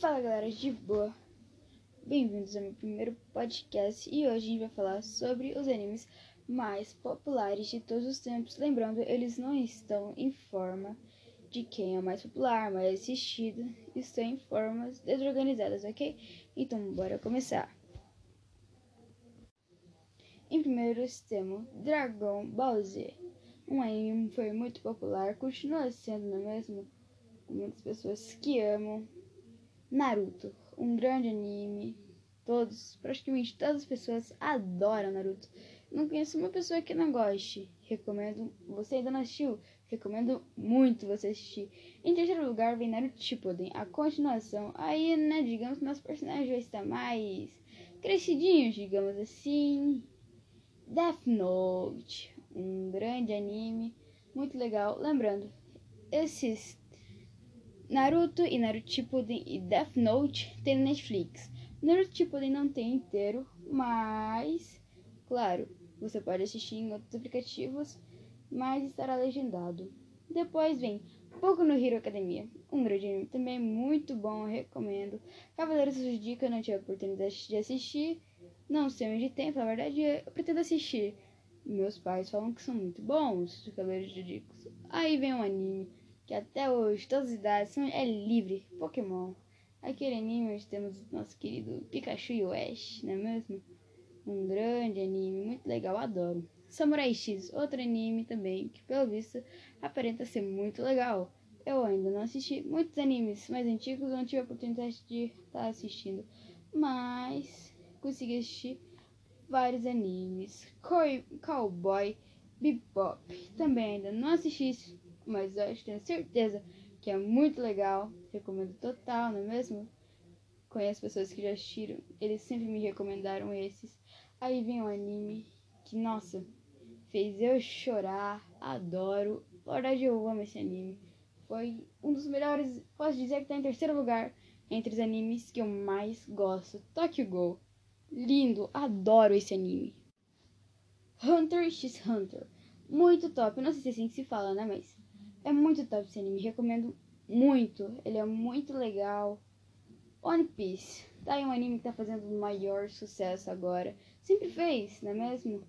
Fala galera, de boa? Bem-vindos ao meu primeiro podcast e hoje a gente vai falar sobre os animes mais populares de todos os tempos. Lembrando, eles não estão em forma de quem é mais popular, mais assistido, estão em formas desorganizadas, ok? Então, bora começar. Em primeiro temos Dragon Ball Z. Um anime foi muito popular, continua sendo, não é mesmo? Muitas pessoas que amam Naruto, um grande anime. Todos, praticamente todas as pessoas adoram Naruto. Não conheço uma pessoa que não goste. Recomendo. Você ainda não assistiu? Recomendo muito você assistir. Em terceiro lugar vem Naruto Shippuden, a continuação. Aí, né, digamos que nosso personagem já está mais crescidinho, digamos assim. Death Note, um grande anime, muito legal. Lembrando, esses Naruto e Naruto Shippuden e Death Note tem no Netflix. Naruto Shippuden não tem inteiro, mas claro, você pode assistir em outros aplicativos, mas estará legendado. Depois vem Pouco no Hero Academia, um grande anime também muito bom, recomendo. Cavaleiros do Zodíaco não tive a oportunidade de assistir, não sei onde tem, na verdade eu pretendo assistir. Meus pais falam que são muito bons os Cavaleiros do Zodíaco. Aí vem um anime que até hoje todas as idades são, é livre, Pokémon. Aquele anime temos o nosso querido Pikachu e o Ash, não é mesmo? Um grande anime, muito legal, adoro. Samurai X, outro anime também, que pelo visto aparenta ser muito legal. Eu ainda não assisti muitos animes mais antigos, não tive a oportunidade de estar assistindo, mas consegui assistir vários animes. Cowboy Bebop, também ainda não assisti mas eu acho, tenho certeza que é muito legal. Recomendo total, não é mesmo? Conheço pessoas que já assistiram, eles sempre me recomendaram esses. Aí vem um anime que, nossa, fez eu chorar, adoro. Na verdade, eu amo esse anime. Foi um dos melhores, posso dizer que tá em terceiro lugar entre os animes que eu mais gosto. Tokyo Go. Lindo, adoro esse anime. Hunter x Hunter. Muito top. Não sei se é assim que se fala, né? Mas é muito top esse anime, recomendo muito. Ele é muito legal. One Piece. Tá aí um anime que tá fazendo o maior sucesso agora. Sempre fez, não é mesmo?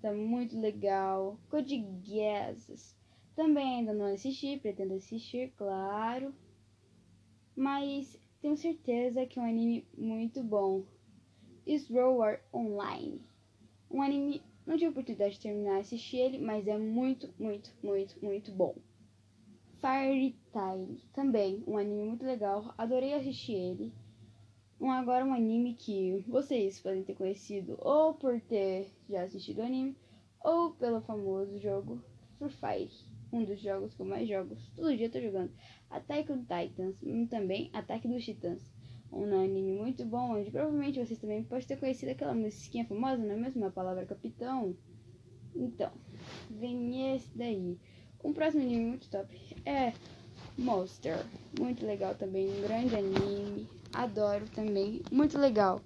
Tá muito legal. Code Geass. Também ainda não assisti, pretendo assistir, claro. Mas tenho certeza que é um anime muito bom. War Online. Um anime, não tive oportunidade de terminar de assistir ele, mas é muito, muito, muito, muito bom. Fairy Tail, também um anime muito legal, adorei assistir ele. Um, agora um anime que vocês podem ter conhecido ou por ter já assistido o anime ou pelo famoso jogo Free Fire, um dos jogos que eu mais jogo, todo dia eu tô jogando. Attack on Titans, também Ataque dos Titãs, um anime muito bom, onde provavelmente vocês também podem ter conhecido aquela musiquinha famosa, não é mesmo? A palavra capitão. Então, vem esse daí. Um próximo anime muito top é Monster. Muito legal também. Um grande anime. Adoro também. Muito legal.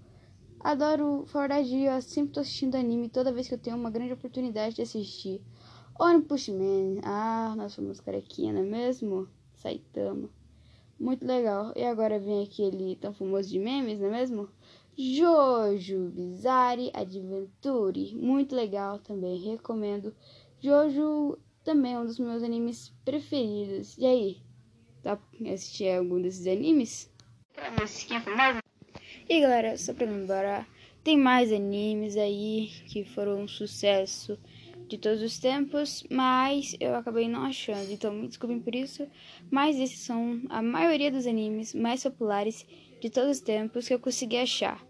Adoro fora eu sempre tô assistindo anime toda vez que eu tenho uma grande oportunidade de assistir. One Push Man. Ah, nós somos carequinha, não é mesmo? Saitama. Muito legal. E agora vem aquele tão famoso de memes, não é mesmo? Jojo Bizarre Adventure. Muito legal também. Recomendo. Jojo também é um dos meus animes preferidos. E aí? Tá assistir algum desses animes? E galera, só pra lembrar, tem mais animes aí que foram um sucesso de todos os tempos, mas eu acabei não achando, então me desculpem por isso. Mas esses são a maioria dos animes mais populares de todos os tempos que eu consegui achar.